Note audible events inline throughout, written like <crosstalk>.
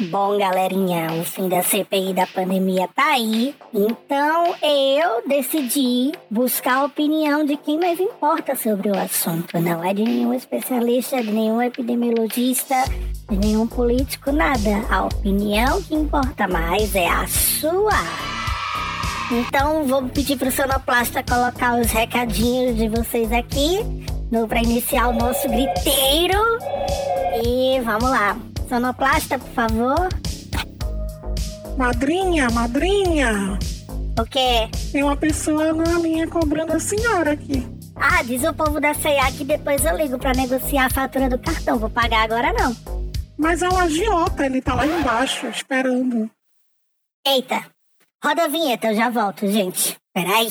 Bom, galerinha, o fim da CPI da pandemia tá aí. Então eu decidi buscar a opinião de quem mais importa sobre o assunto. Não é de nenhum especialista, de nenhum epidemiologista, de nenhum político, nada. A opinião que importa mais é a sua. Então vou pedir pro Sonoplasta colocar os recadinhos de vocês aqui para iniciar o nosso griteiro. E vamos lá. Sonoplasta, por favor. Madrinha, madrinha. O quê? Tem uma pessoa na linha cobrando a senhora aqui. Ah, diz o povo da CEA que depois eu ligo para negociar a fatura do cartão. Vou pagar agora não. Mas é um agiota, ele tá lá embaixo, esperando. Eita. Roda a vinheta, eu já volto, gente. Peraí.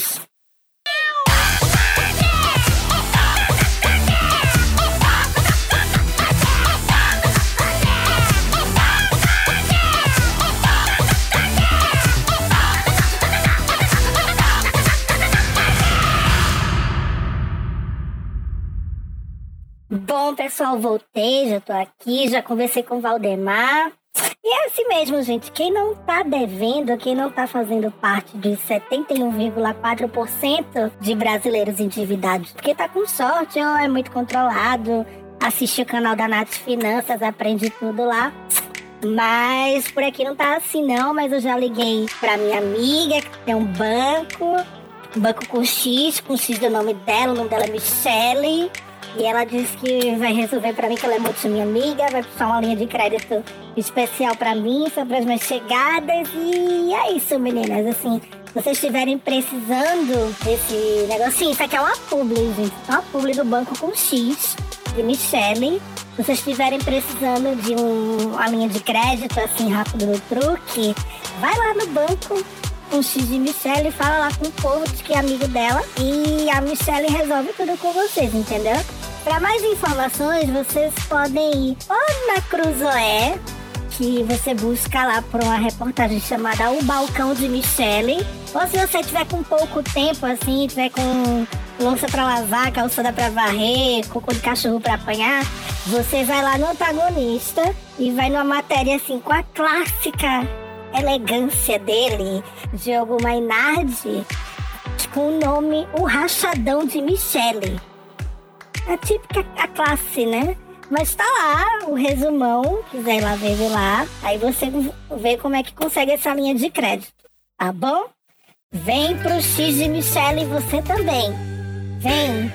Bom, pessoal, voltei, já tô aqui, já conversei com o Valdemar. E é assim mesmo, gente. Quem não tá devendo, quem não tá fazendo parte de 71,4% de brasileiros endividados, porque tá com sorte ou é muito controlado, assiste o canal da Nath Finanças, aprende tudo lá. Mas por aqui não tá assim não, mas eu já liguei pra minha amiga, que tem um banco, banco com X, com X do nome dela, o nome dela é Michelle. E ela disse que vai resolver para mim, que ela é muito minha amiga, vai puxar uma linha de crédito especial para mim, sobre as minhas chegadas. E é isso, meninas. Assim, vocês estiverem precisando desse negocinho, isso aqui é uma publi, gente. É uma publi do Banco com X, de Michelle. Se vocês estiverem precisando de um, uma linha de crédito, assim, rápido no truque, vai lá no banco com X de Michelle, fala lá com o povo de que é amigo dela e a Michelle resolve tudo com vocês, entendeu? Para mais informações, vocês podem ir ou na Cruzoé, que você busca lá por uma reportagem chamada O Balcão de Michelle. Ou se você tiver com pouco tempo, assim, tiver com louça para lavar, calçada para varrer, cocô de cachorro para apanhar, você vai lá no antagonista e vai numa matéria assim com a clássica elegância dele, Diogo Mainardi, com o nome O Rachadão de Michelle a típica a classe, né? Mas tá lá o resumão, quiser ir lá ver, lá. Aí você vê como é que consegue essa linha de crédito, tá bom? Vem pro X de Michelle e você também. Vem!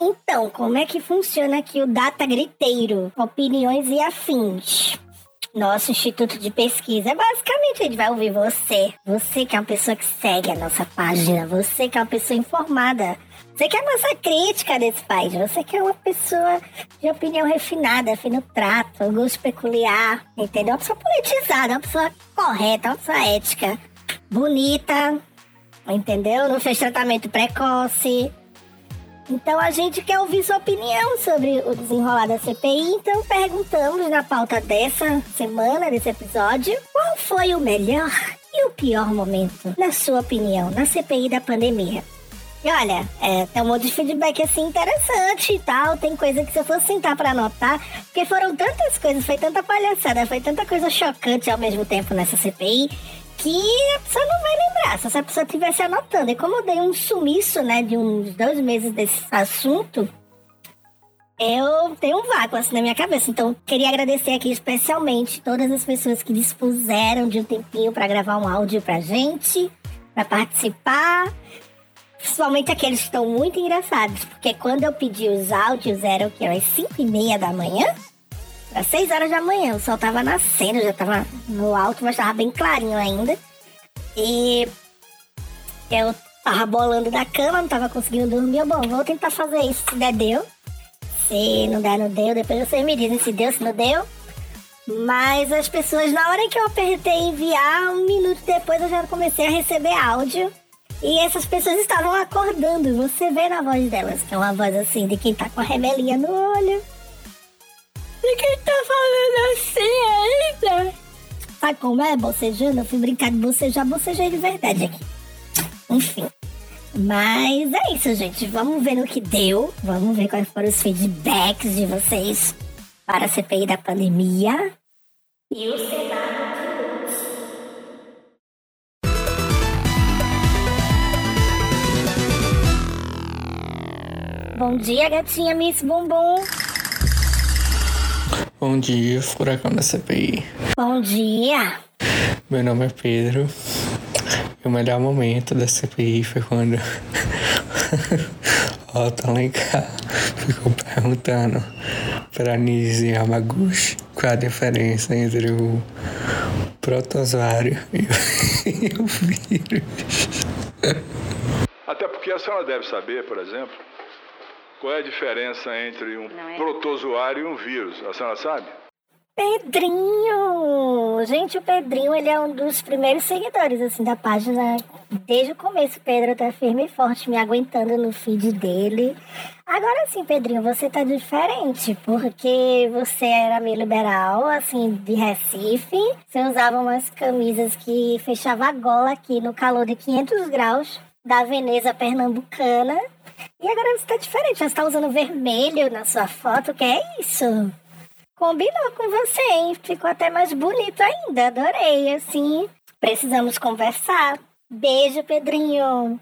Então, como é que funciona aqui o Data Griteiro? Opiniões e afins. Nosso instituto de pesquisa, basicamente, a gente vai ouvir você. Você que é uma pessoa que segue a nossa página. Você que é uma pessoa informada você que é a nossa crítica desse país. Você que é uma pessoa de opinião refinada, fino trato, gosto peculiar, entendeu? Uma pessoa politizada, uma pessoa correta, uma pessoa ética, bonita, entendeu? Não fez tratamento precoce. Então a gente quer ouvir sua opinião sobre o desenrolar da CPI. Então perguntamos na pauta dessa semana, desse episódio, qual foi o melhor e o pior momento, na sua opinião, na CPI da pandemia? E olha, é, tem um monte de feedback assim interessante e tal. Tem coisa que se eu fosse sentar pra anotar, porque foram tantas coisas, foi tanta palhaçada, foi tanta coisa chocante ao mesmo tempo nessa CPI, que a pessoa não vai lembrar, se essa pessoa estivesse anotando. E como eu dei um sumiço, né, de uns dois meses desse assunto, eu tenho um vácuo assim na minha cabeça. Então, queria agradecer aqui especialmente todas as pessoas que dispuseram de um tempinho para gravar um áudio pra gente, para participar. Principalmente aqueles que estão muito engraçados, porque quando eu pedi os áudios eram que às 5 e meia da manhã, às 6 horas da manhã, o sol tava nascendo, já tava no alto, mas tava bem clarinho ainda. E eu tava bolando da cama, não tava conseguindo dormir. Eu, bom, vou tentar fazer isso, se der, deu. Se não der, não deu. Depois vocês me dizem se deu, se não deu. Mas as pessoas, na hora que eu apertei enviar, um minuto depois eu já comecei a receber áudio e essas pessoas estavam acordando. Você vê na voz delas, que é uma voz assim de quem tá com a rebelia no olho. Quem tá falando assim ainda. Sabe como é? Bocejando? Eu fui brincar de bocejar, bocejei de verdade aqui. Enfim. Mas é isso, gente. Vamos ver no que deu. Vamos ver quais foram os feedbacks de vocês para a CPI da pandemia e o Senado Bom dia, gatinha Miss Bumbum. Bom dia, furacão da CPI. Bom dia. Meu nome é Pedro. E o melhor momento da CPI foi quando o Otto Alencar ficou perguntando para Nise Yamaguchi qual a diferença entre o protozoário <laughs> e o, vírus. Até porque a senhora deve saber, por exemplo, qual é a diferença entre um é. protozoário e um vírus? A senhora sabe? Pedrinho! Gente, o Pedrinho, ele é um dos primeiros seguidores, assim, da página. Desde o começo, o Pedro tá firme e forte, me aguentando no feed dele. Agora sim, Pedrinho, você tá diferente, porque você era meio liberal, assim, de Recife. Você usava umas camisas que fechavam a gola aqui no calor de 500 graus da Veneza pernambucana. E agora você tá diferente, você está usando vermelho na sua foto, que é isso? Combinou com você, hein? Ficou até mais bonito ainda, adorei, assim. Precisamos conversar. Beijo, Pedrinho.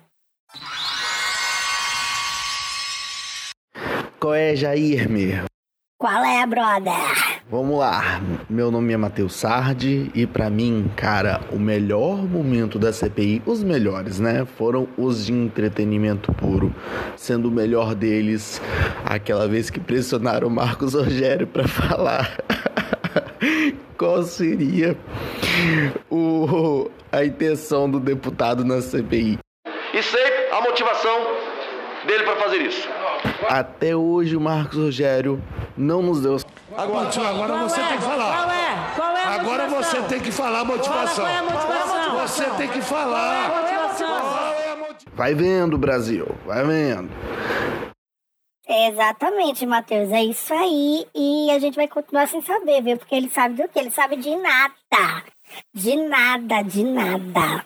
Qual é, Jair, meu? Qual é, brother? Vamos lá. Meu nome é Matheus Sardi e para mim, cara, o melhor momento da CPI, os melhores, né, foram os de entretenimento puro, sendo o melhor deles aquela vez que pressionaram o Marcos Rogério para <laughs> falar qual seria o a intenção do deputado na CPI. E sei a motivação dele para fazer isso. Até hoje o Marcos Rogério não nos deu. Agora, agora qual você é? tem que falar. Qual é? Qual é a agora você tem que falar a motivação. Qual é a motivação? Você tem que falar. Qual é a motivação? Vai vendo, Brasil. Vai vendo. Exatamente, Matheus. É isso aí. E a gente vai continuar sem saber, viu? Porque ele sabe do que? Ele sabe de nada. De nada, de nada.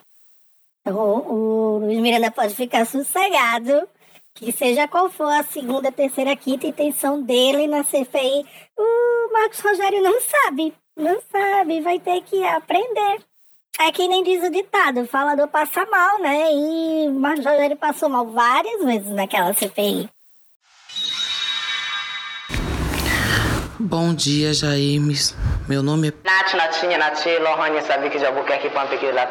Então, o Luiz Miranda pode ficar sossegado que seja qual for a segunda, terceira, quinta intenção dele na CPI, o Marcos Rogério não sabe. Não sabe, vai ter que aprender. É que nem diz o ditado, o falador passa mal, né? E o Marcos Rogério passou mal várias vezes naquela CPI. Bom dia, Jair. Meu nome é. Nath, Natinha, Nath, Lohane, sabe que já vou aqui para lá,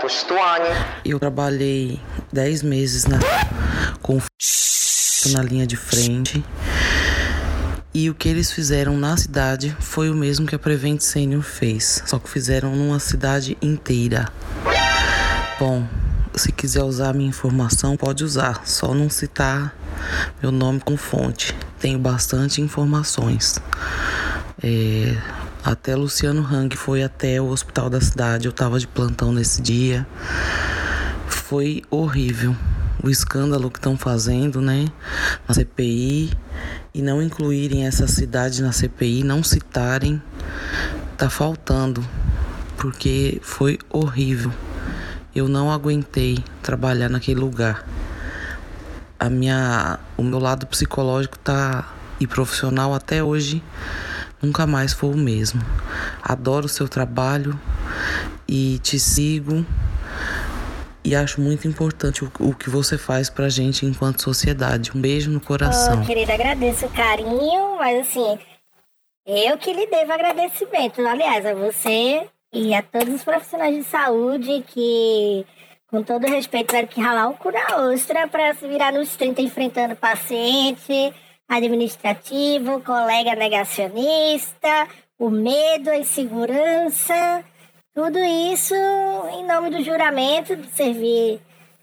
Eu trabalhei 10 meses na... com na linha de frente. E o que eles fizeram na cidade foi o mesmo que a Prevent Senior fez, só que fizeram numa cidade inteira. Bom, se quiser usar minha informação, pode usar, só não citar meu nome com fonte. Tenho bastante informações. É, até Luciano Hang foi até o hospital da cidade, eu estava de plantão nesse dia. Foi horrível o escândalo que estão fazendo, né, na CPI e não incluírem essa cidade na CPI, não citarem, tá faltando, porque foi horrível. Eu não aguentei trabalhar naquele lugar. A minha, o meu lado psicológico tá e profissional até hoje nunca mais foi o mesmo. Adoro o seu trabalho e te sigo e acho muito importante o, o, que você faz pra gente enquanto sociedade. Um beijo no coração. Oh, querida, agradeço o carinho, mas assim, eu que lhe devo agradecimento. Aliás, a você e a todos os profissionais de saúde que, com todo respeito, tiveram que ralar o cu na ostra para se virar nos 30 enfrentando paciente, administrativo, colega negacionista, o medo, a insegurança tudo isso em nome do juramento de servir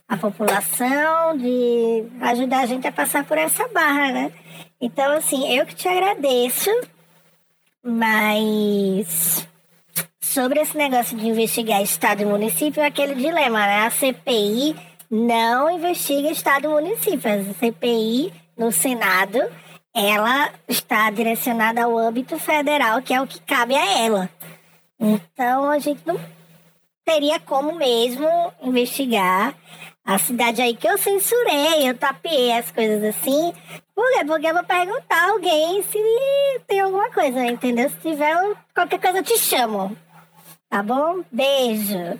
a população, de ajudar a gente a passar por essa barra, né? Então, assim, eu que te agradeço, mas sobre esse negócio de investigar Estado e município, é aquele dilema, né? A CPI não investiga Estado e município. A CPI no Senado, ela está direcionada ao âmbito federal, que é o que cabe a ela. Então a gente não teria como mesmo investigar A cidade aí que eu censurei, eu tapeei as coisas assim. Por quê? Porque eu vou perguntar a alguém se tem alguma coisa, entendeu? Se tiver qualquer coisa, eu te chamo. Tá bom? Beijo.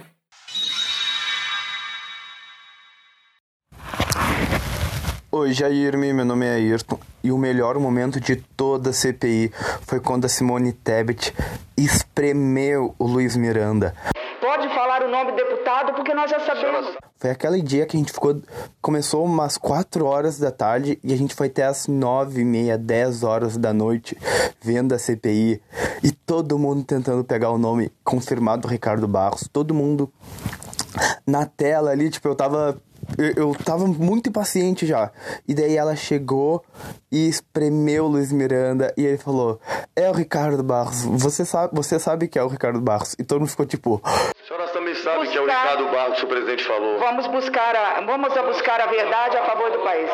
Oi, Jairme, meu nome é Ayrton e o melhor momento de toda a CPI foi quando a Simone Tebet espremeu o Luiz Miranda. Pode falar o nome do deputado porque nós já sabemos. Foi aquele dia que a gente ficou. Começou umas 4 horas da tarde e a gente foi até as 9 e meia, 10 horas da noite vendo a CPI. E todo mundo tentando pegar o nome confirmado do Ricardo Barros. Todo mundo na tela ali, tipo, eu tava eu, eu tava muito impaciente já. E daí ela chegou e espremeu o Luiz Miranda e ele falou: É o Ricardo Barros, você sabe, você sabe que é o Ricardo Barros. E todo mundo ficou tipo. A senhora também sabe buscar... que é o Ricardo Barros que o presidente falou. Vamos buscar a, vamos a buscar a verdade a favor do país.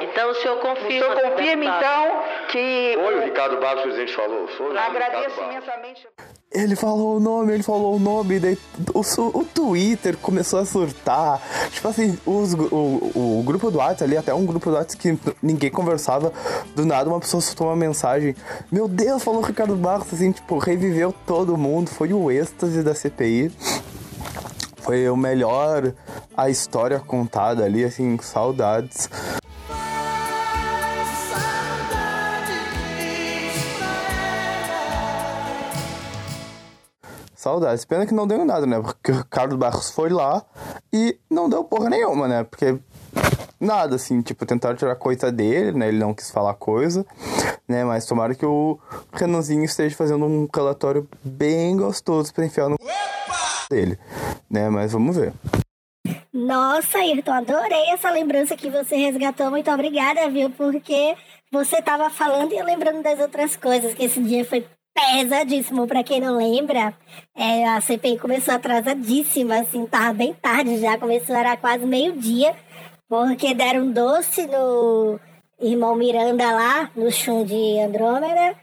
Então o senhor confirma. O senhor confirma então que. Foi o Ricardo Barros que o presidente falou. Foi Agradeço imensamente. Ele falou o nome, ele falou o nome, daí o, o Twitter começou a surtar. Tipo assim, os, o, o grupo do WhatsApp ali, até um grupo do WhatsApp que ninguém conversava, do nada uma pessoa soltou uma mensagem. Meu Deus, falou Ricardo Barros, assim, tipo, reviveu todo mundo. Foi o êxtase da CPI. Foi o melhor, a história contada ali, assim, saudades. Saudades. Pena que não deu nada, né? Porque o Ricardo Barros foi lá e não deu porra nenhuma, né? Porque nada, assim, tipo, tentaram tirar coisa dele, né? Ele não quis falar coisa, né? Mas tomara que o Renanzinho esteja fazendo um relatório bem gostoso pra enfiar no dele, né? Mas vamos ver. Nossa, Ayrton, adorei essa lembrança que você resgatou. Muito obrigada, viu? Porque você tava falando e eu lembrando das outras coisas, que esse dia foi pesadíssimo. Para quem não lembra, é, a CPI começou atrasadíssima, assim, tava bem tarde já, começou, era quase meio-dia, porque deram doce no irmão Miranda lá, no chum de Andrômeda,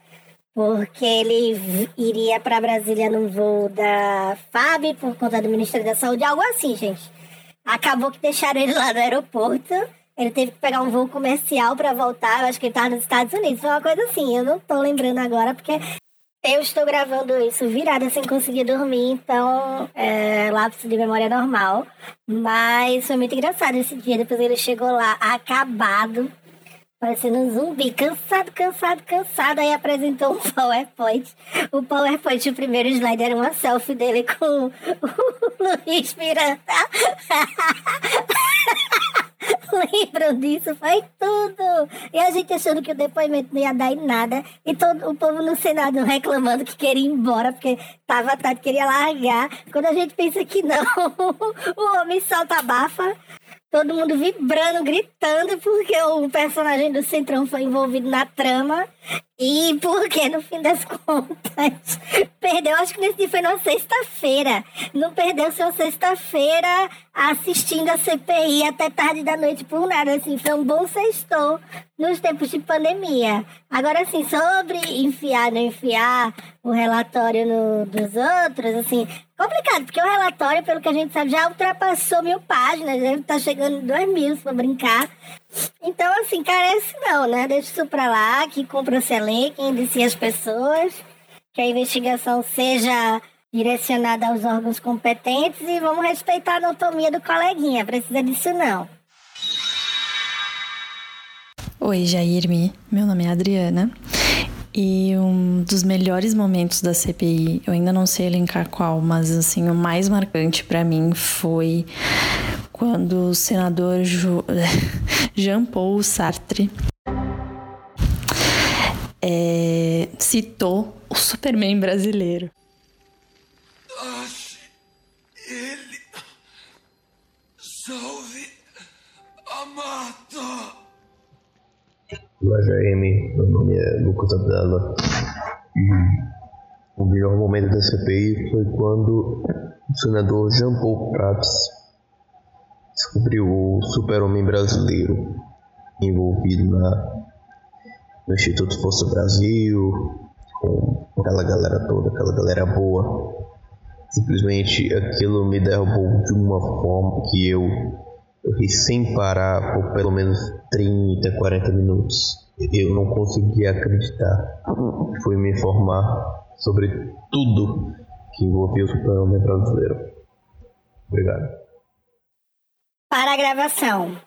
porque ele iria para Brasília no voo da FAB por conta do Ministério da Saúde, algo assim, gente. Acabou que deixaram ele lá no aeroporto. Ele teve que pegar um voo comercial para voltar. Eu acho que ele estava nos Estados Unidos. Foi uma coisa assim. Eu não tô lembrando agora, porque eu estou gravando isso virada sem conseguir dormir, então é, lápis de memória normal. Mas foi muito engraçado esse dia. Depois ele chegou lá acabado, parecendo um zumbi, cansado, cansado, cansado. Aí apresentou um <laughs> PowerPoint. O PowerPoint, o primeiro slide era uma selfie dele com o <laughs> Luiz Miranda. <laughs> <laughs> Lembram disso? Foi tudo! E a gente achando que o depoimento não ia dar em nada. E todo o povo no Senado reclamando que queria ir embora, porque tava tarde, queria largar. Quando a gente pensa que não, <laughs> o homem solta a bafa. Todo mundo vibrando, gritando, porque o personagem do Centrão foi envolvido na trama. E porque, no fim das contas, <laughs> perdeu. Acho que nesse dia foi na sexta-feira. Não perdeu sua sexta-feira assistindo a CPI até tarde da noite por nada. Assim, foi um bom sextou nos tempos de pandemia. Agora, assim, sobre enfiar, não enfiar o relatório no, dos outros, assim, complicado, porque o relatório, pelo que a gente sabe, já ultrapassou mil páginas, deve estar tá chegando em dois mil, se for brincar. Então, assim, carece não, né? Deixa isso pra lá, que cumpra o SELEM, que indicie as pessoas, que a investigação seja direcionada aos órgãos competentes e vamos respeitar a anatomia do coleguinha, precisa disso não. Oi, Jairme. Meu nome é Adriana. E um dos melhores momentos da CPI, eu ainda não sei elencar qual, mas assim, o mais marcante para mim foi quando o senador <laughs> Jean Paul Sartre é, citou o Superman brasileiro. ele. Salve a mata. Olá, Jaime. Meu nome é Lucas Abdala. E o melhor momento da CPI foi quando o senador Jean Paul Prats descobriu o super-homem brasileiro envolvido na, no Instituto Força Brasil, com aquela galera toda, aquela galera boa. Simplesmente aquilo me derrubou de uma forma que eu Eu ri sem parar por pelo menos 30, 40 minutos. Eu não conseguia acreditar. Fui me informar sobre tudo que envolvia o super-homem brasileiro. Obrigado. Para a gravação.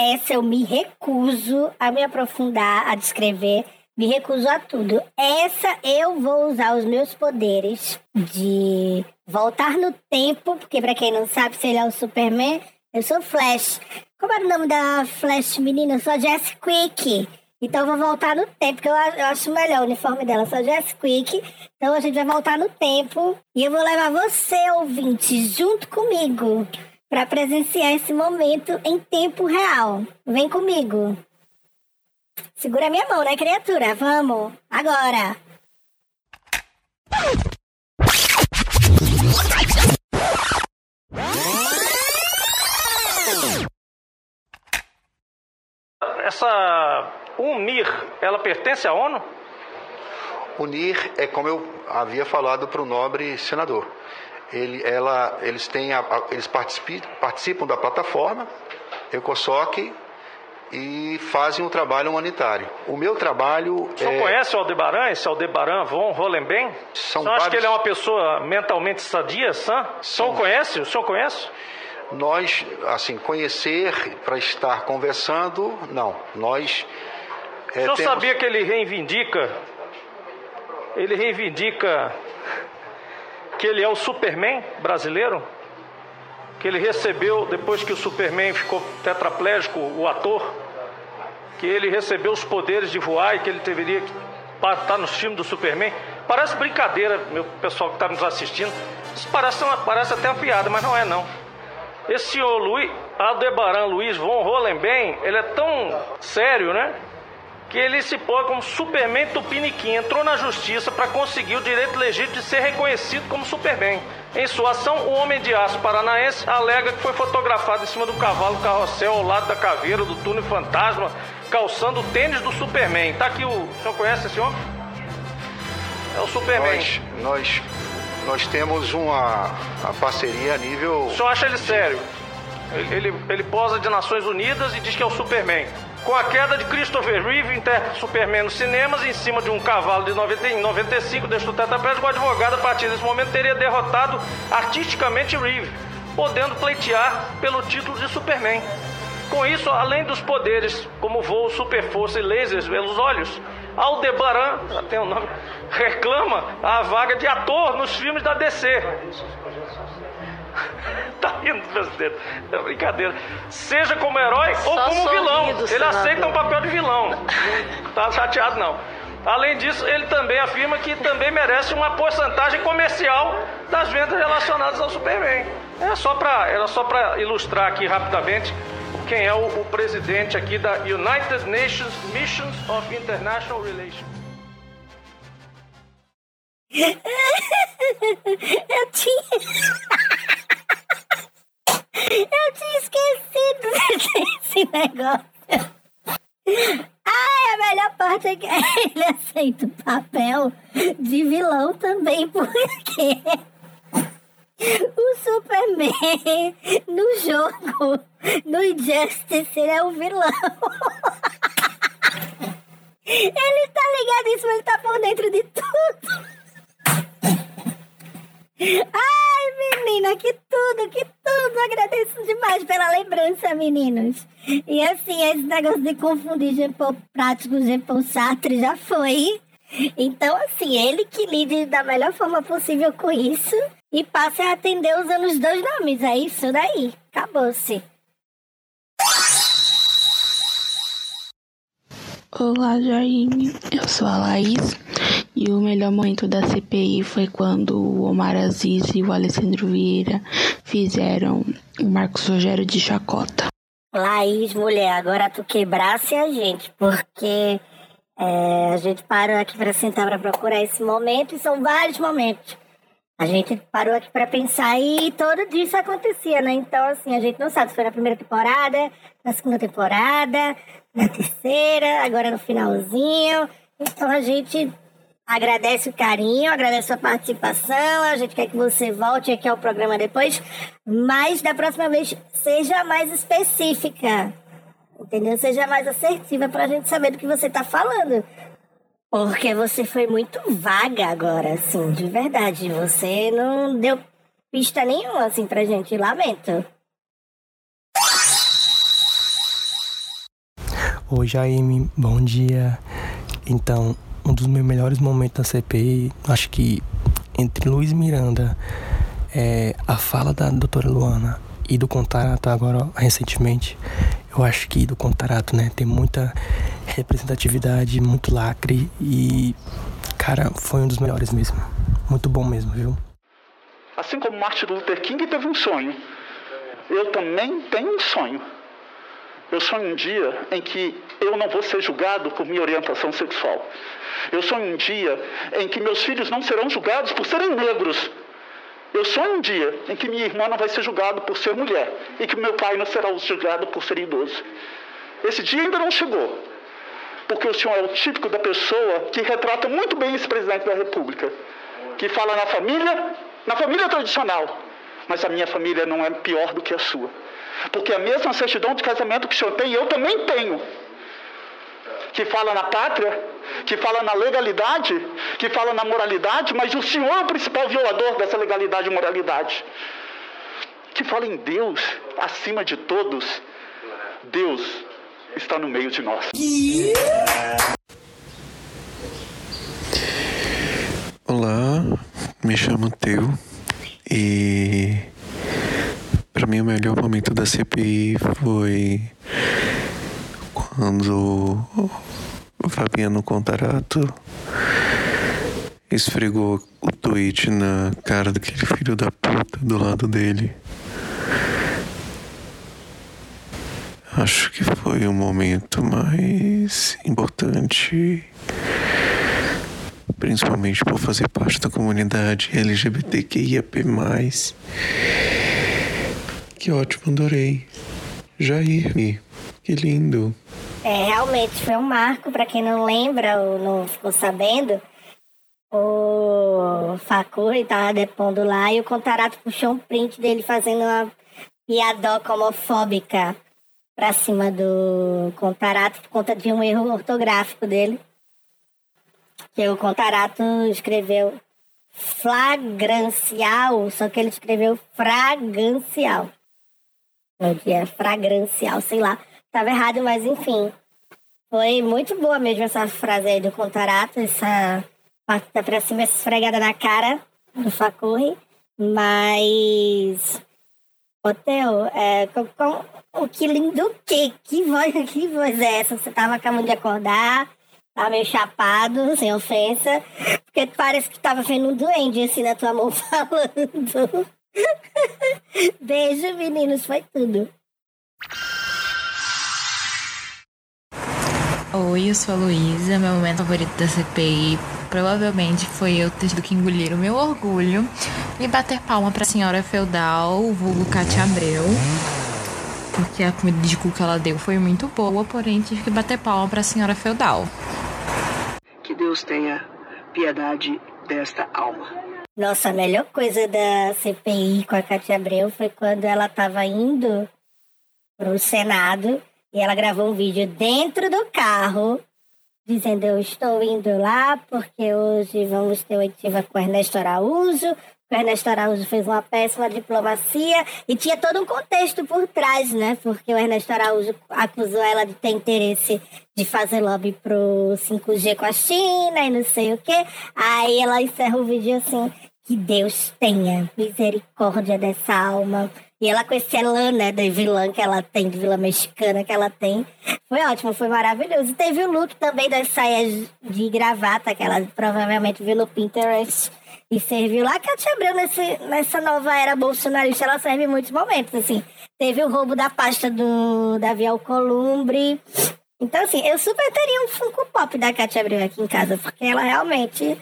Essa eu me recuso a me aprofundar, a descrever, me recuso a tudo. Essa eu vou usar os meus poderes de voltar no tempo, porque para quem não sabe se ele é o Superman, eu sou Flash. Como era o nome da Flash menina? Eu sou Jess Quick. Então eu vou voltar no tempo, porque eu, acho melhor o uniforme dela. Eu sou Jess Quick. Então a gente vai voltar no tempo. E eu vou levar você, ouvinte, junto comigo. Para presenciar esse momento em tempo real. Vem comigo. Segura minha mão, né, criatura? Vamos. Agora. Essa UNIR, ela pertence à ONU? UNIR é como eu havia falado para o nobre senador. Ele, ela, eles têm a, a, eles participam, participam da plataforma ECOSOC e fazem um trabalho humanitário. O meu trabalho o senhor é... conhece o Aldebaran, esse Aldebaran von Hollenben? São o vários... acha que ele é uma pessoa mentalmente sadia, sã? O senhor conhece? O senhor conhece? Nós, assim, conhecer para estar conversando, não. Nós. É, o senhor temos... sabia que ele reivindica? Ele reivindica que ele é o Superman brasileiro? Que ele recebeu, depois que o Superman ficou tetraplégico, o ator, que ele recebeu os poderes de voar e que ele deveria estar no filme do Superman. Parece brincadeira, meu pessoal que está nos assistindo. Isso parece, uma, parece até uma piada, mas não é não. Esse senhor Luiz, Aldebaran Luiz von Hollenben, ele é tão sério, né? Que ele se põe como Superman Tupiniquim. Entrou na justiça para conseguir o direito legítimo de ser reconhecido como Superman. Em sua ação, o Homem de Aço Paranaense alega que foi fotografado em cima do cavalo carrossel ao lado da caveira do túnel fantasma, calçando o tênis do Superman. Tá aqui o. O senhor conhece esse homem? É o Superman. Nós, nós nós temos uma, uma parceria a nível. O senhor acha ele sério? Ele, ele, ele, posa de Nações Unidas e diz que é o Superman. Com a queda de Christopher Reeve, intérprete Superman nos cinemas, em cima de um cavalo de 90, 95, deste tetraplégico, o advogado, a partir desse momento, teria derrotado artisticamente Reeve, podendo pleitear pelo título de Superman. Com isso, além dos poderes como voo, super força e lasers pelos olhos, Aldebaran, <laughs> tem um nome, reclama a vaga de ator nos filmes da DC. <laughs> tá rindo meus dedos. É brincadeira. Seja como herói Só ou como vilão. Ele senador. aceita um papel de vilão. Não <laughs> tá chateado não. Além disso, ele também afirma que também merece uma porcentagem comercial das vendas relacionadas ao Superman. É só para, era só para ilustrar aqui rapidamente quem é o, o, presidente aqui da United Nations Missions of International Relations. <laughs> Eu tinha. Eu tinha esquecido <laughs> desse negócio. Ai, a melhor parte é que <laughs> ele aceita o papel de vilão também, <laughs> porque o Superman no jogo, no Injustice, ele é o vilão. Ele tá ligadíssimo, ele tá por dentro de tudo. Ai, menina, que tudo, que tudo. Agradeço demais pela lembrança, meninos. E assim, esse negócio de confundir Jean-Paul Prático com Jean-Paul Sartre já foi. Então, assim, ele que lide da melhor forma possível com isso e passe a atender usando os dois nomes. É isso daí. Acabou-se. Olá, Jaime. Eu sou a Laís. E o melhor momento da CPI foi quando o Omar Aziz e o Alessandro Vieira fizeram o Marcos Rogério de chacota. Laís, mulher, agora tu quebrasse a gente, porque é, a gente parou aqui para sentar para procurar esse momento e são vários momentos. A gente parou aqui para pensar e todo isso acontecia, né? Então, assim, a gente não sabe se foi na primeira temporada, na segunda temporada, na terceira, agora no finalzinho. Então a gente agradece o carinho, agradece a participação, a gente quer que você volte aqui ao programa depois, mas da próxima vez seja mais específica, entendeu? Seja mais assertiva para a gente saber do que você está falando. Porque você foi muito vaga agora, assim, de verdade. Você não deu pista nenhuma, assim, pra gente. Lamento. Oi, Jaime, bom dia. Então, um dos meus melhores momentos da CPI, acho que entre Luiz Miranda, é, a fala da doutora Luana e do Contarato agora recentemente, eu acho que do Contarato, né, tem muita representatividade, muito lacre e, cara, foi um dos melhores mesmo. Muito bom mesmo, viu? Assim como Martin Luther King teve um sonho, eu também tenho um sonho. Eu sonho um dia em que eu não vou ser julgado por minha orientação sexual. Eu sonho um dia em que meus filhos não serão julgados por serem negros. Eu sonho um dia em que minha irmã não vai ser julgada por ser mulher e que meu pai não será julgado por ser idoso. Esse dia ainda não chegou, porque o senhor é o típico da pessoa que retrata muito bem esse presidente da República, que fala na família, na família tradicional, mas a minha família não é pior do que a sua. Porque a mesma certidão de casamento que o senhor tem, eu também tenho. Que fala na pátria, que fala na legalidade, que fala na moralidade, mas o senhor é o principal violador dessa legalidade e moralidade. Que fala em Deus acima de todos. Deus está no meio de nós. Olá, me chamo Teu e para mim o melhor momento da CPI foi quando o Fabiano Contarato esfregou o tweet na cara daquele filho da puta do lado dele. Acho que foi o momento mais importante, principalmente por fazer parte da comunidade LGBTQIAP+. Que ótimo, adorei. Jair, que lindo. É, realmente foi um marco, para quem não lembra ou não ficou sabendo, o Facuri estava depondo lá e o Contarato puxou um print dele fazendo uma piadoca homofóbica pra cima do Contarato por conta de um erro ortográfico dele. Que o Contarato escreveu flagrancial, só que ele escreveu fragancial. No dia fragrancial, sei lá. Tava errado, mas enfim. Foi muito boa mesmo essa frase aí do Contarato, essa parte da pra cima, esfregada na cara do Facurri. Mas. Hotel, é, com, com, o que lindo o quê? Que voz, <laughs> que voz é essa? Você tava acabando de acordar, tava meio chapado, sem ofensa, porque parece que tava vendo um duende assim na tua mão <laughs> falando. <laughs> Beijo, meninos, foi tudo. Oi, eu sou a Luísa. Meu momento favorito da CPI provavelmente foi eu ter tido que engolir o meu orgulho e bater palma pra senhora feudal, vulgo Katia Abreu. Porque a comida de cu que ela deu foi muito boa, porém tive que bater palma pra senhora feudal. Que Deus tenha piedade desta alma. Nossa, a melhor coisa da CPI com a Katia Abreu foi quando ela tava indo pro Senado e ela gravou um vídeo dentro do carro, dizendo: Eu estou indo lá porque hoje vamos ter oitiva com Ernesto Araújo. O Ernesto Araújo fez uma péssima diplomacia e tinha todo um contexto por trás, né? Porque o Ernesto Araújo acusou ela de ter interesse de fazer lobby pro 5G com a China e não sei o quê. Aí ela encerra o vídeo assim: que Deus tenha misericórdia dessa alma. E ela com esse elan, né, de vilã que ela tem, de vilã mexicana que ela tem. Foi ótimo, foi maravilhoso. E teve o look também das saias de gravata, que ela provavelmente viu no Pinterest e serviu lá. Que a Tia Abreu, nesse, nessa nova era bolsonarista, ela serve em muitos momentos, assim. Teve o roubo da pasta do Davi Alcolumbre. Então, assim, eu super teria um Funko Pop da Katia Abreu aqui em casa, porque ela realmente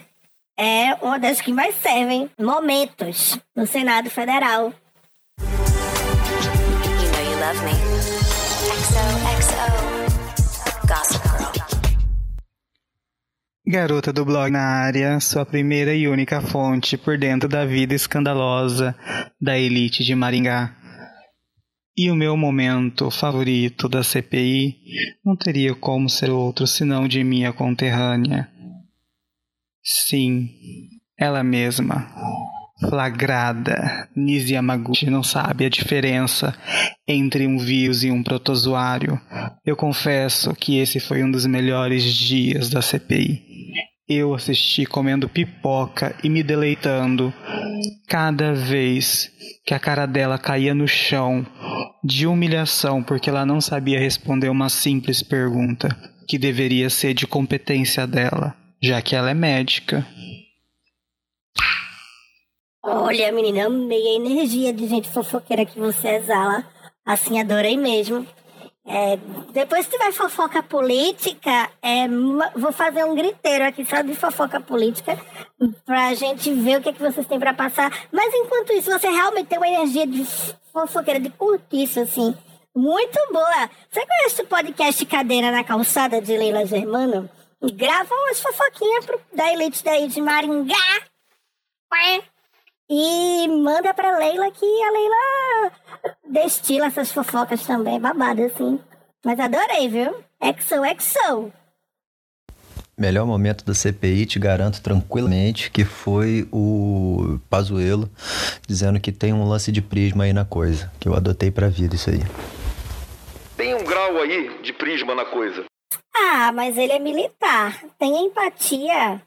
é uma das que mais servem momentos no Senado Federal. Love me. XOXO. Gossip Girl. Garota do blog na área, sua primeira e única fonte por dentro da vida escandalosa da elite de Maringá. E o meu momento favorito da CPI não teria como ser outro senão de minha conterrânea. Sim, ela mesma. Flagrada, Nise Yamaguchi não sabe a diferença entre um vírus e um protozoário. Eu confesso que esse foi um dos melhores dias da CPI. Eu assisti comendo pipoca e me deleitando cada vez que a cara dela caía no chão de humilhação porque ela não sabia responder uma simples pergunta que deveria ser de competência dela, já que ela é médica. Olha, menina, amei a energia de gente fofoqueira que você exala. Assim, adorei mesmo. É, depois que tiver fofoca política, é, vou fazer um griteiro aqui só de fofoca política pra gente ver o que, é que vocês têm pra passar. Mas enquanto isso, você realmente tem uma energia de fofoqueira, de curtiço, assim, muito boa. Você conhece o podcast Cadeira na Calçada de Leila Germano? Gravam umas fofoquinhas pro, da elite daí de Maringá. E manda pra Leila que a Leila destila essas fofocas também, babado assim. Mas adorei, viu? Exo, exo. Melhor momento da CPI, te garanto tranquilamente, que foi o Pazuello dizendo que tem um lance de prisma aí na coisa, que eu adotei pra vida isso aí. Tem um grau aí de prisma na coisa. Ah, mas ele é militar. Tem empatia.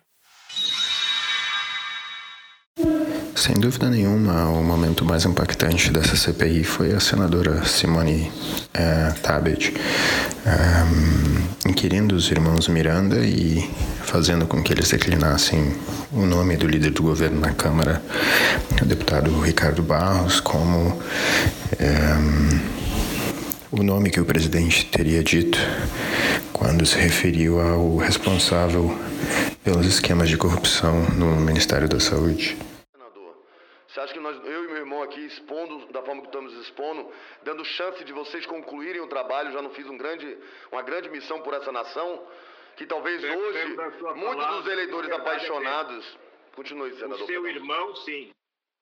Sem dúvida nenhuma, o momento mais impactante dessa CPI foi a senadora Simone é, Tabet é, inquirindo os irmãos Miranda e fazendo com que eles declinassem o nome do líder do governo na Câmara, o deputado Ricardo Barros, como é, o nome que o presidente teria dito quando se referiu ao responsável pelos esquemas de corrupção no Ministério da Saúde. Você acha que nós, eu e meu irmão aqui, expondo da forma que estamos expondo, dando chance de vocês concluírem o trabalho, já não fiz um grande, uma grande missão por essa nação? Que talvez hoje, muitos dos eleitores apaixonados. É Continue, senador. O seu irmão, sim.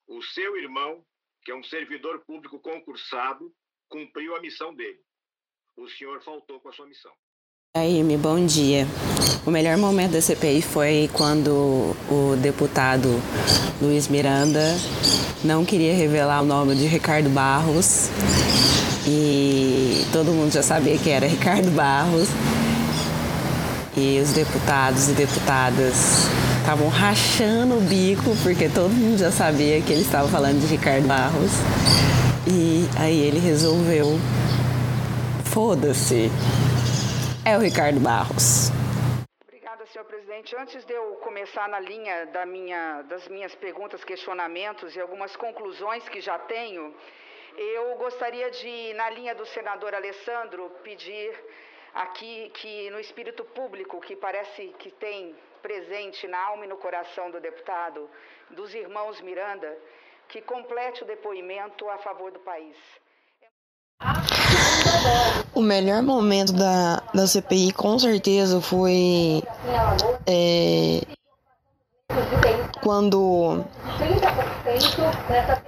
O seu irmão, que é um servidor público concursado, cumpriu a missão dele. O senhor faltou com a sua missão. Aime, bom dia. O melhor momento da CPI foi quando o deputado Luiz Miranda não queria revelar o nome de Ricardo Barros. E todo mundo já sabia que era Ricardo Barros. E os deputados e deputadas estavam rachando o bico porque todo mundo já sabia que ele estava falando de Ricardo Barros. E aí ele resolveu foda-se é o Ricardo Barros. Obrigada, senhor presidente. Antes de eu começar na linha da minha, das minhas perguntas, questionamentos e algumas conclusões que já tenho, eu gostaria de, na linha do senador Alessandro, pedir aqui que no espírito público que parece que tem presente na alma e no coração do deputado, dos irmãos Miranda, que complete o depoimento a favor do país. O melhor momento da, da CPI com certeza foi é, quando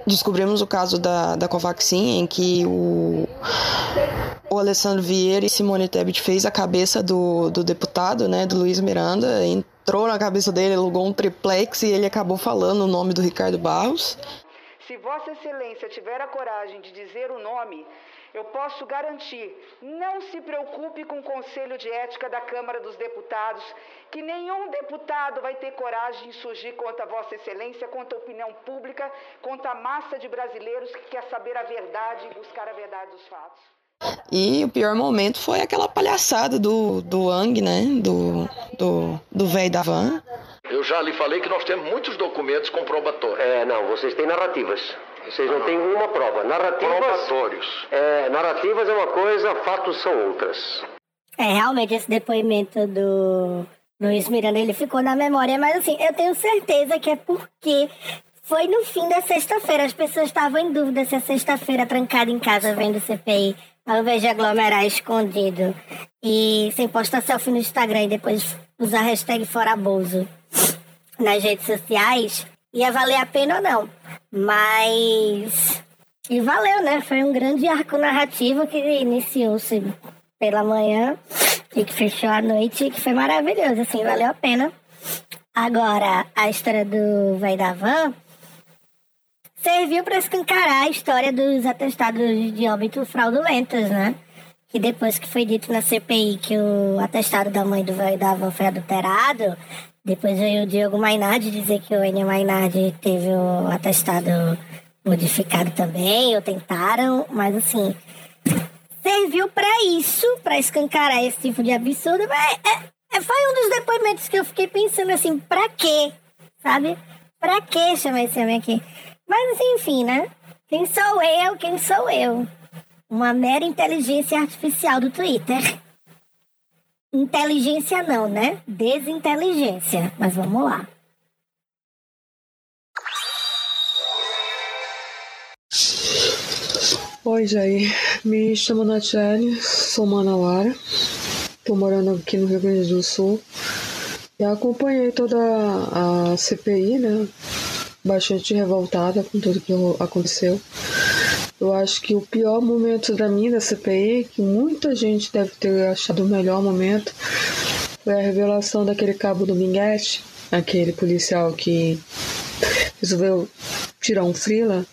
descobrimos o caso da, da Covaxin, em que o, o Alessandro Vieira e Simone Tebet fez a cabeça do, do deputado, né, do Luiz Miranda, entrou na cabeça dele, alugou um triplex e ele acabou falando o nome do Ricardo Barros. Se Vossa Excelência tiver a coragem de dizer o nome, eu posso garantir, não se preocupe com o Conselho de Ética da Câmara dos Deputados, que nenhum deputado vai ter coragem de surgir contra Vossa Excelência, contra a opinião pública, contra a massa de brasileiros que quer saber a verdade e buscar a verdade dos fatos. E o pior momento foi aquela palhaçada do, do Ang, né? Do do do velho da van. Eu já lhe falei que nós temos muitos documentos comprobatórios. É, não, vocês têm narrativas. Vocês não têm uma prova. Narrativas. Probatórios. É, narrativas é uma coisa, fatos são outras. É, realmente esse depoimento do Luiz Miranda, ele ficou na memória, mas assim, eu tenho certeza que é porque foi no fim da sexta-feira. As pessoas estavam em dúvida se a sexta-feira trancada em casa vendo CPI ao invés de aglomerar escondido e sem postar selfie no Instagram e depois usar a hashtag fora Bozo nas redes sociais, ia valer a pena ou não. Mas. E valeu, né? Foi um grande arco narrativo que iniciou-se pela manhã e que fechou à noite que foi maravilhoso, assim, valeu a pena. Agora, a história do Vai da Van serviu para escancarar a história dos atestados de óbito fraudulentos, né? Que depois que foi dito na CPI que o atestado da mãe do Vai da Van foi adulterado, depois veio o Diogo Mainardi dizer que o Enio Mainardi teve o atestado modificado também, ou tentaram, mas assim, serviu para isso, para escancarar esse tipo de absurdo, mas é, é, foi um dos depoimentos que eu fiquei pensando assim, pra quê? Sabe? Pra que chamar esse homem aqui? Mas enfim, né? Quem sou eu? Quem sou eu? Uma mera inteligência artificial do Twitter. Inteligência não, né? Desinteligência. Mas vamos lá. Oi, Jair. Me chamo Natiele, sou manauara. Tô morando aqui no Rio Grande do Sul. E acompanhei toda a CPI, né? Bastante revoltada com tudo que aconteceu. Eu acho que o pior momento da minha da CPI, que muita gente deve ter achado o melhor momento, foi a revelação daquele cabo do aquele policial que resolveu tirar um frila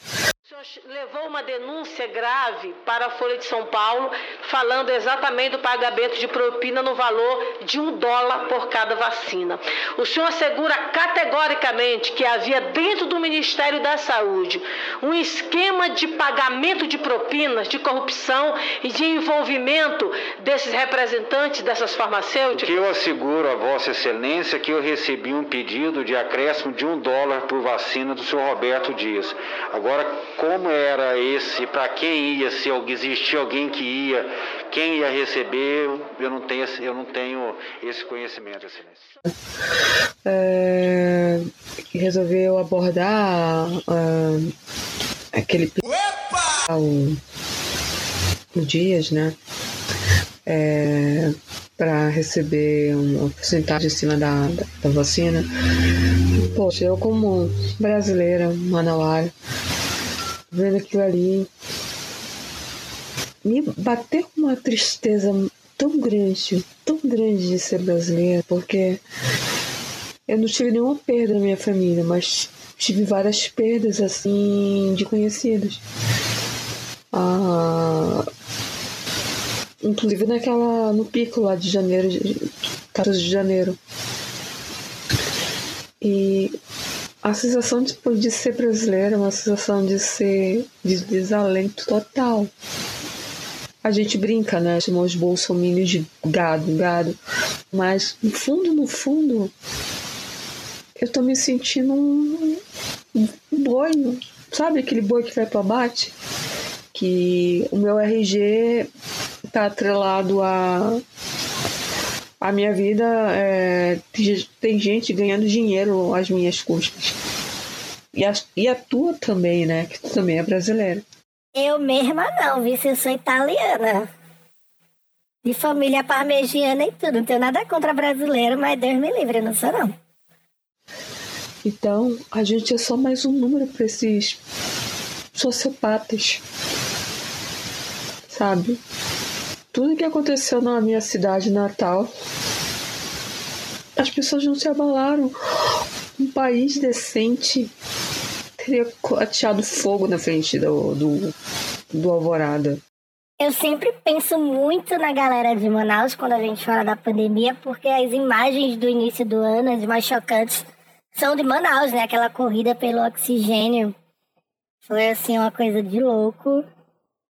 denúncia grave para a Folha de São Paulo, falando exatamente do pagamento de propina no valor de um dólar por cada vacina. O senhor assegura categoricamente que havia dentro do Ministério da Saúde um esquema de pagamento de propinas, de corrupção e de envolvimento desses representantes dessas farmacêuticas? O que eu asseguro a Vossa Excelência é que eu recebi um pedido de acréscimo de um dólar por vacina do senhor Roberto Dias. Agora, como era esse, para quem ia, se existia alguém que ia, quem ia receber, eu não tenho, eu não tenho esse conhecimento, Excelência. É, resolveu abordar uh, aquele o, o Dias, né? É, para receber uma porcentagem em cima da, da, da, vacina. Poxa, eu como brasileira, manauara, vendo aquilo ali, me bateu uma tristeza tão grande, tão grande de ser brasileira, porque eu não tive nenhuma perda na minha família, mas tive várias perdas assim de conhecidos. Ah, inclusive naquela no pico lá de janeiro, 14 de janeiro. E a sensação de, de ser brasileira é uma sensação de ser de desalento total. A gente brinca, né? Chamou os bolsominions de gado, gado. Mas no fundo, no fundo, eu tô me sentindo um, um boi, sabe aquele boi que vai pro abate? Que o meu RG tá atrelado a a minha vida é, tem gente ganhando dinheiro às minhas custas. E a, e a tua também, né? Que tu também é brasileira. Eu mesma não, vi se eu sou italiana. De família parmegiana e tudo. Não tenho nada contra brasileiro, mas Deus me livre, eu não sou não. Então, a gente é só mais um número para esses sociopatas. Sabe? Tudo que aconteceu na minha cidade natal, as pessoas não se abalaram. Um país decente teria ateado fogo na frente do, do, do Alvorada. Eu sempre penso muito na galera de Manaus quando a gente fala da pandemia, porque as imagens do início do ano, as mais chocantes, são de Manaus, né? Aquela corrida pelo oxigênio. Foi assim uma coisa de louco.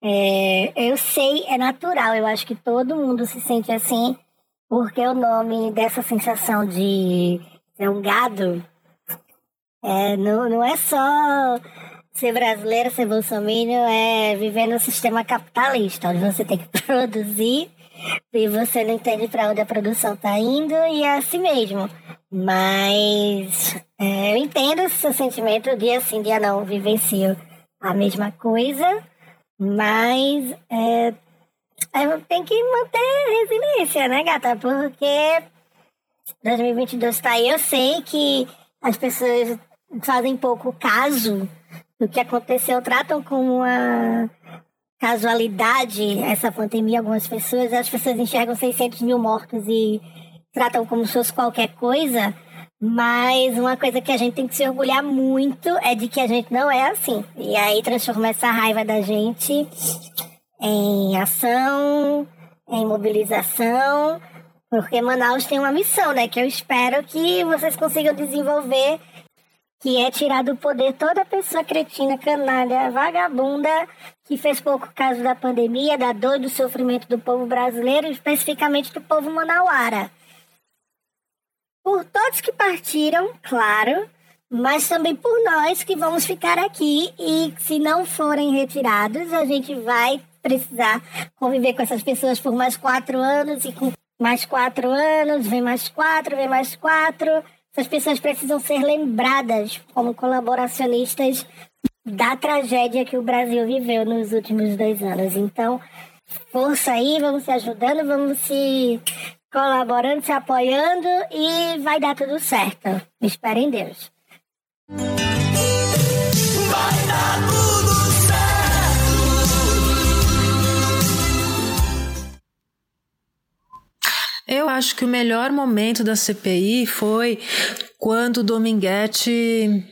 É, eu sei, é natural, eu acho que todo mundo se sente assim, porque o nome dessa sensação de ser um gado é, não, não é só ser brasileiro, ser bolsominion, é viver no sistema capitalista, onde você tem que <laughs> produzir e você não entende para onde a produção está indo e é assim mesmo. Mas é, eu entendo esse seu sentimento, dia sim, dia não, vivencio a mesma coisa. Mas é, tem que manter resiliência, né, gata? Porque 2022 tá aí. Eu sei que as pessoas fazem pouco caso do que aconteceu, tratam como uma casualidade essa pandemia. Algumas pessoas, as pessoas enxergam 600 mil mortos e tratam como se fosse qualquer coisa. Mas uma coisa que a gente tem que se orgulhar muito é de que a gente não é assim. E aí transforma essa raiva da gente em ação, em mobilização, porque Manaus tem uma missão, né? Que eu espero que vocês consigam desenvolver, que é tirar do poder toda pessoa cretina, canalha, vagabunda, que fez pouco caso da pandemia, da dor e do sofrimento do povo brasileiro, especificamente do povo manauara. Por todos que partiram, claro, mas também por nós que vamos ficar aqui e se não forem retirados, a gente vai precisar conviver com essas pessoas por mais quatro anos e com mais quatro anos, vem mais quatro, vem mais quatro. Essas pessoas precisam ser lembradas como colaboracionistas da tragédia que o Brasil viveu nos últimos dois anos. Então, força aí, vamos se ajudando, vamos se colaborando, se apoiando e vai dar tudo certo. Espero em Deus. Vai dar tudo Eu acho que o melhor momento da CPI foi quando o Dominguete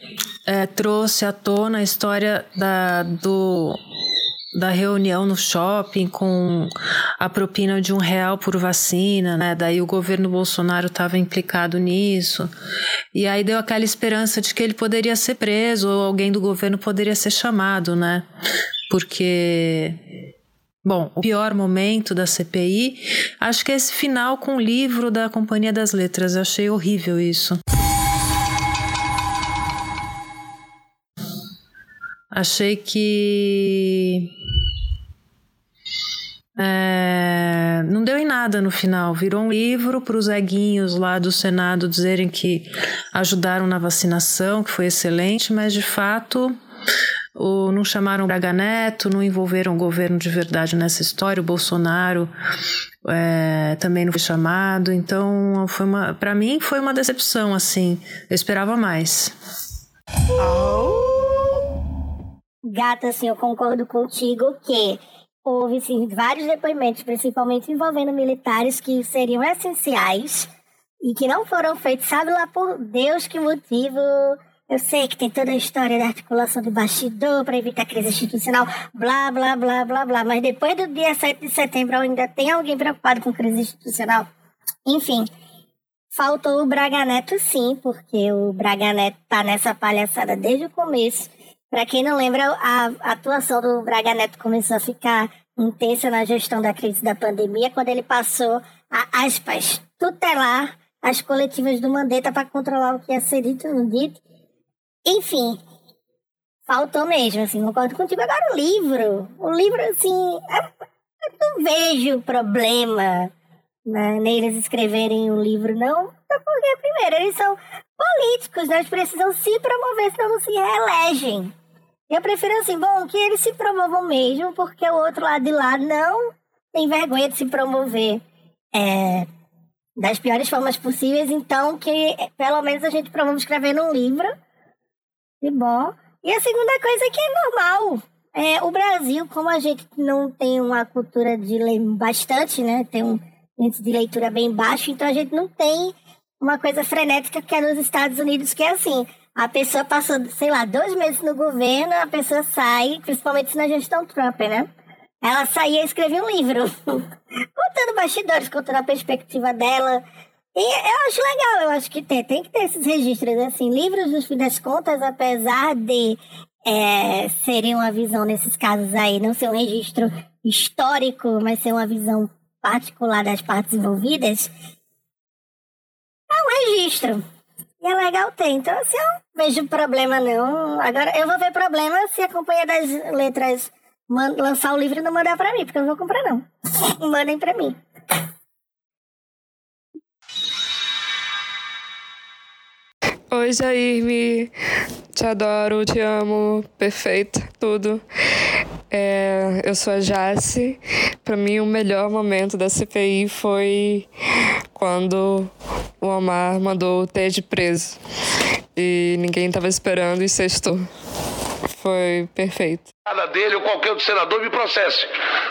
é, trouxe à tona a história da, do, da reunião no shopping com a propina de um real por vacina, né? Daí o governo Bolsonaro estava implicado nisso. E aí deu aquela esperança de que ele poderia ser preso ou alguém do governo poderia ser chamado, né? Porque Bom, o pior momento da CPI, acho que é esse final com o livro da Companhia das Letras. Eu achei horrível isso. Achei que. É, não deu em nada no final. Virou um livro para os eguinhos lá do Senado dizerem que ajudaram na vacinação, que foi excelente, mas de fato ou não chamaram Braga Neto, não envolveram o governo de verdade nessa história. O Bolsonaro é, também não foi chamado. Então, foi uma, para mim, foi uma decepção. Assim, eu esperava mais. Gata, assim, eu concordo contigo que houve sim, vários depoimentos, principalmente envolvendo militares, que seriam essenciais e que não foram feitos, sabe lá por Deus que motivo eu sei que tem toda a história da articulação de bastidor para evitar crise institucional, blá, blá, blá, blá, blá. Mas depois do dia 7 de setembro ainda tem alguém preocupado com crise institucional? Enfim, faltou o Braga Neto sim, porque o Braga Neto tá nessa palhaçada desde o começo. Para quem não lembra, a atuação do Braga Neto começou a ficar intensa na gestão da crise da pandemia, quando ele passou a, aspas, tutelar as coletivas do Mandetta para controlar o que ia ser dito no dito enfim, faltou mesmo, assim, concordo contigo. Agora o livro, o livro, assim, eu não vejo problema né, neles escreverem um livro, não. Porque, primeiro, eles são políticos, né? Eles precisam se promover, senão não se reelegem. Eu prefiro assim, bom, que eles se promovam mesmo, porque o outro lado de lá não tem vergonha de se promover é, das piores formas possíveis, então que pelo menos a gente promove escrevendo um livro que bom. E a segunda coisa é que é normal. É, o Brasil, como a gente não tem uma cultura de ler bastante, né? Tem um índice de leitura bem baixo, então a gente não tem uma coisa frenética que é nos Estados Unidos, que é assim. A pessoa passou, sei lá, dois meses no governo, a pessoa sai, principalmente na gestão Trump, né? Ela saía e escrevia um livro, <laughs> contando bastidores, contando a perspectiva dela, e eu acho legal, eu acho que tem, tem que ter esses registros, assim, livros, no fim das contas, apesar de é, serem uma visão nesses casos aí, não ser um registro histórico, mas ser uma visão particular das partes envolvidas, é um registro. E é legal ter. Então, assim, eu não vejo problema, não. Agora, eu vou ver problema se a Companhia das Letras lançar o livro e não mandar pra mim, porque eu não vou comprar, não. <laughs> Mandem pra mim. Oi, Jair, te adoro, te amo, perfeito, tudo. É, eu sou a Jace, Para mim, o melhor momento da CPI foi quando o Omar mandou o Ted preso. E ninguém estava esperando e sextou. Foi perfeito. Nada dele ou qualquer outro senador me processe.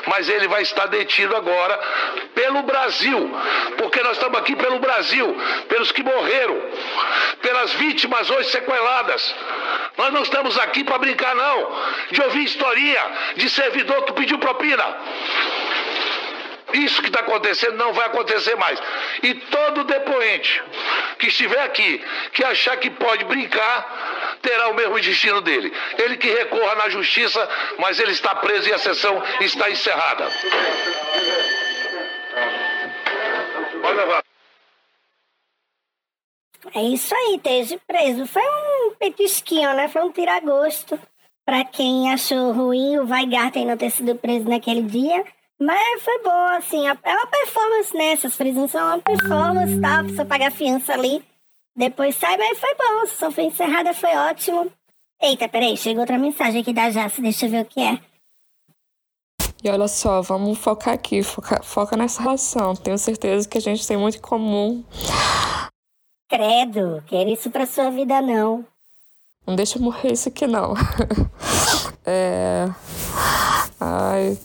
Mas ele vai estar detido agora pelo Brasil. Porque nós estamos aqui pelo Brasil, pelos que morreram, pelas vítimas hoje sequeladas. Nós não estamos aqui para brincar, não. De ouvir historinha de servidor que pediu propina. Isso que está acontecendo não vai acontecer mais. E todo depoente que estiver aqui, que achar que pode brincar, terá o mesmo destino dele. Ele que recorra na justiça, mas ele está preso e a sessão está encerrada. Pode levar. É isso aí, esteja preso. Foi um petisquinho, né? Foi um tiragosto. Pra quem achou ruim o Weigarten não ter sido preso naquele dia. Mas foi bom, assim. É uma performance, né? Essas prisões são uma performance, tá? A pessoa paga a fiança ali. Depois sai, mas foi bom. A sessão foi encerrada, foi ótimo. Eita, peraí, chegou outra mensagem aqui da Jace. Deixa eu ver o que é. E olha só, vamos focar aqui, foca, foca nessa relação. Tenho certeza que a gente tem muito em comum. Credo, quero isso pra sua vida, não. Não deixa eu morrer isso aqui, não. <laughs> é. Ai,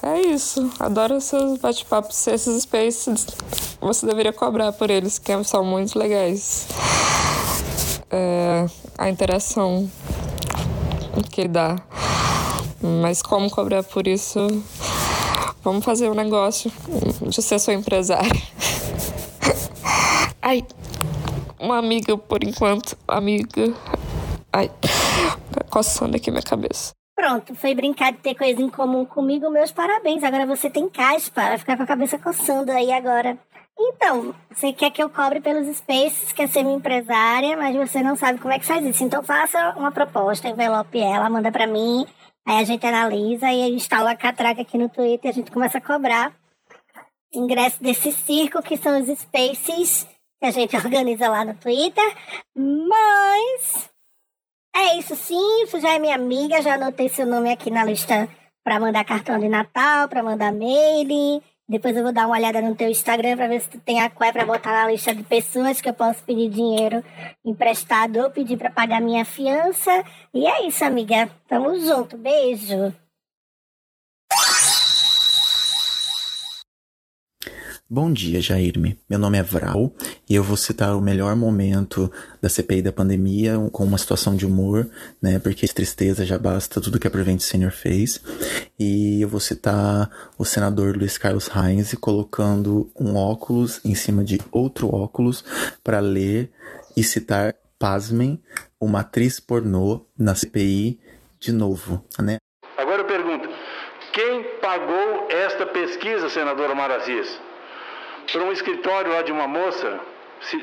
é isso. Adoro seus bate-papos. Esses spaces você deveria cobrar por eles, que são muito legais. É, a interação que dá. Mas como cobrar por isso? Vamos fazer um negócio de ser sua empresária. Ai, uma amiga por enquanto. Amiga. Ai, tá coçando aqui minha cabeça. Pronto, foi brincar de ter coisa em comum comigo, meus parabéns. Agora você tem caspa, vai ficar com a cabeça coçando aí agora. Então, você quer que eu cobre pelos spaces, quer ser minha empresária, mas você não sabe como é que faz isso. Então faça uma proposta, envelope ela, manda para mim, aí a gente analisa e instala a catraca aqui no Twitter a gente começa a cobrar ingresso desse circo que são os spaces que a gente <laughs> organiza lá no Twitter. Mas é isso sim, já é minha amiga, já anotei seu nome aqui na lista para mandar cartão de Natal, para mandar mail. Depois eu vou dar uma olhada no teu Instagram para ver se tu tem a cué para botar na lista de pessoas que eu posso pedir dinheiro emprestado ou pedir para pagar minha fiança. E é isso, amiga. Tamo junto. Beijo. Bom dia, Jairme. Meu nome é Vral e eu vou citar o melhor momento da CPI da pandemia com uma situação de humor, né? Porque tristeza já basta tudo que a Prevent Senior fez. E eu vou citar o senador Luiz Carlos Reins colocando um óculos em cima de outro óculos para ler e citar, pasmem, uma atriz pornô na CPI de novo, né? Agora eu pergunto, quem pagou esta pesquisa, senadora Marazias? Por um escritório lá de uma moça,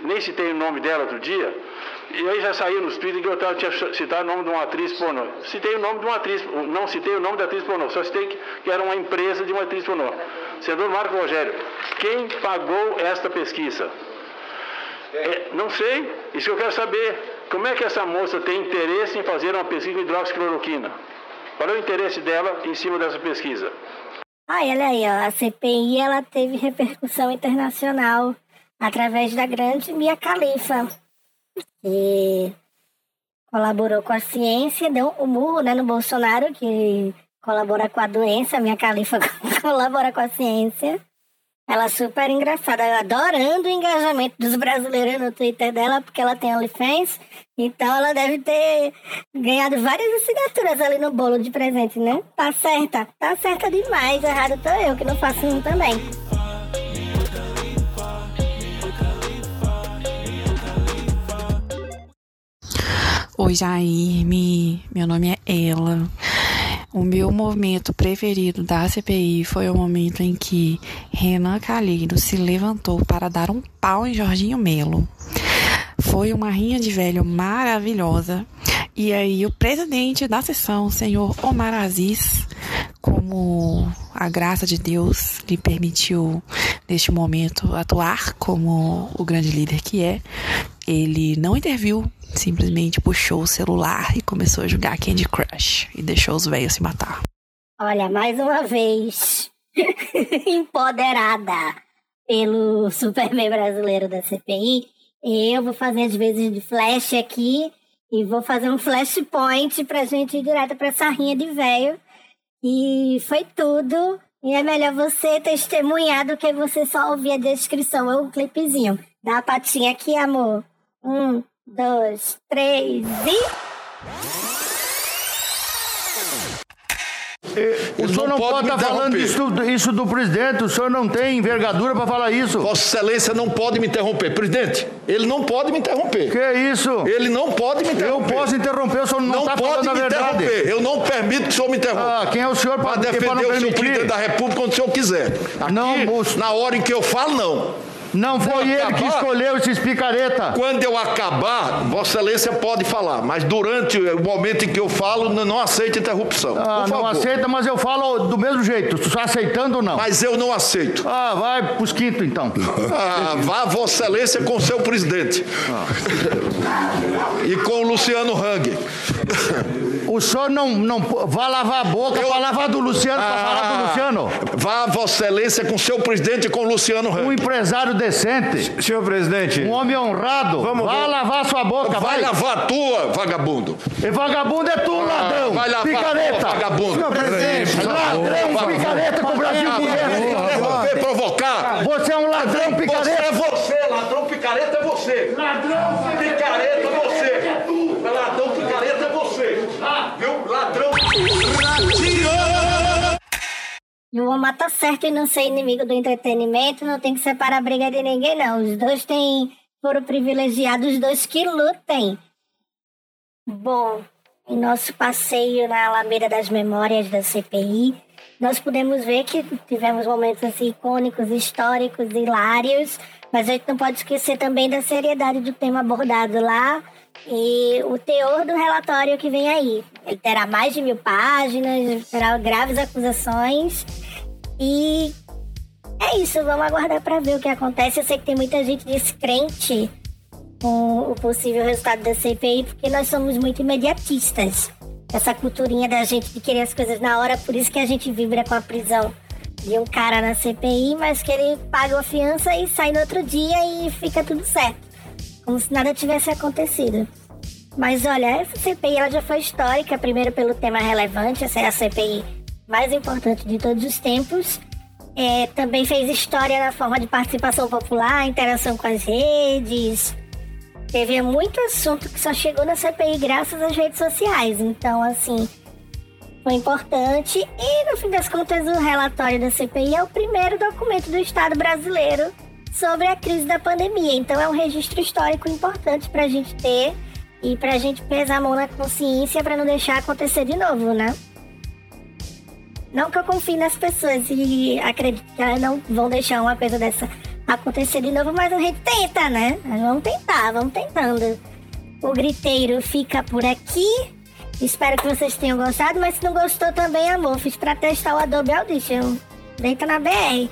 nem citei o nome dela outro dia, e aí já saiu nos Twitter que eu tinha citado o nome de uma atriz pornô. Citei o nome de uma atriz, não citei o nome da atriz pornô, só citei que, que era uma empresa de uma atriz pornô. Senador Marco Rogério, quem pagou esta pesquisa? É, não sei, isso eu quero saber. Como é que essa moça tem interesse em fazer uma pesquisa de hidroxicloroquina? Qual é o interesse dela em cima dessa pesquisa? Ah, olha aí, ó, a CPI ela teve repercussão internacional através da grande Mia Khalifa, que colaborou com a ciência, deu um murro né, no Bolsonaro, que colabora com a doença, a Mia Khalifa <laughs> colabora com a ciência. Ela é super engraçada, adorando o engajamento dos brasileiros no Twitter dela, porque ela tem OnlyFans. Então ela deve ter ganhado várias assinaturas ali no bolo de presente, né? Tá certa, tá certa demais. Errado tô eu que não faço um também. Oi, Jair, meu nome é Ela. O meu momento preferido da CPI foi o momento em que Renan Calheiro se levantou para dar um pau em Jorginho Melo. Foi uma rinha de velho maravilhosa. E aí o presidente da sessão, o senhor Omar Aziz, como a graça de Deus lhe permitiu neste momento atuar como o grande líder que é, ele não interviu simplesmente puxou o celular e começou a jogar Candy Crush e deixou os velhos se matar. Olha, mais uma vez, <laughs> empoderada pelo Superman brasileiro da CPI, eu vou fazer as vezes de flash aqui e vou fazer um flashpoint pra gente ir direto pra essa rinha de velho. E foi tudo. E é melhor você testemunhar do que você só ouvir a descrição ou um clipezinho. Dá a patinha aqui, amor. Um, dois, três e. O senhor não pode estar falando isso, isso, do presidente, o senhor não tem envergadura para falar isso. Vossa Excelência não pode me interromper. Presidente, ele não pode me interromper. Que isso? Ele não pode me interromper. Eu posso interromper, o senhor não está falando a verdade. Interromper. Eu não permito que o senhor me interrompa. Ah, quem é o senhor para defender o senhor presidente da República quando o senhor quiser. Aqui, não, na hora em que eu falo, não. Não foi ele acabar, que escolheu esses picareta. Quando eu acabar, Vossa Excelência pode falar, mas durante o momento em que eu falo, não aceita interrupção. Ah, não aceita, mas eu falo do mesmo jeito. Tu está aceitando ou não? Mas eu não aceito. Ah, vai pros quintos então. Ah, vá Vossa Excelência com seu presidente. Ah. e com o Luciano Hang. O senhor não, não vá lavar a boca eu... para lavar do Luciano, ah, para falar do Luciano. Vá Vossa Excelência com seu presidente e com o Luciano Hang. Um empresário decente. Senhor presidente. Um homem honrado. Vamos Vá lavar sua boca, vai. Vai lavar a tua, vagabundo. E vagabundo é tu, ah, ladrão. Vai lavar picareta. Tua, vagabundo. Senhor presidente. Ladrão, picareta com o Brasil Vem provocar. Você é um ladrão, picareta. Você é você, ladrão, picareta é você. Ladrão, E o tá certo em não ser inimigo do entretenimento, não tem que separar a briga de ninguém, não. Os dois têm, foram privilegiados, os dois que lutem. Bom, em nosso passeio na Alameda das Memórias da CPI, nós pudemos ver que tivemos momentos assim, icônicos, históricos, hilários, mas a gente não pode esquecer também da seriedade do tema abordado lá e o teor do relatório que vem aí. Ele terá mais de mil páginas, terá graves acusações e é isso, vamos aguardar para ver o que acontece. Eu sei que tem muita gente descrente com o possível resultado da CPI, porque nós somos muito imediatistas. Essa culturinha da gente de querer as coisas na hora, por isso que a gente vibra com a prisão de um cara na CPI, mas que ele paga a fiança e sai no outro dia e fica tudo certo. Como se nada tivesse acontecido. Mas olha, essa CPI ela já foi histórica, primeiro pelo tema relevante, essa é a CPI mais importante de todos os tempos. É, também fez história na forma de participação popular, interação com as redes. Teve muito assunto que só chegou na CPI graças às redes sociais. Então, assim, foi importante. E, no fim das contas, o relatório da CPI é o primeiro documento do Estado brasileiro sobre a crise da pandemia. Então, é um registro histórico importante para a gente ter e para a gente pesar a mão na consciência para não deixar acontecer de novo, né? Não que eu confie nas pessoas e acredito que elas não vão deixar uma coisa dessa acontecer de novo, mas a gente tenta, né? Vamos tentar, vamos tentando. O griteiro fica por aqui. Espero que vocês tenham gostado, mas se não gostou também, amor, fiz pra testar o Adobe Audition. Deita na BR.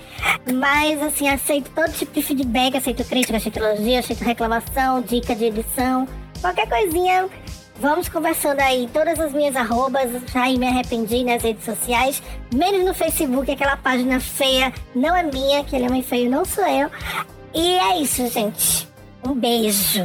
Mas, assim, aceito todo tipo de feedback, aceito crítica, aceito elogio, aceito reclamação, dica de edição. Qualquer coisinha Vamos conversando aí, todas as minhas arrobas, já me arrependi nas redes sociais, menos no Facebook, aquela página feia não é minha, que ele é feio, não sou eu. E é isso, gente. Um beijo.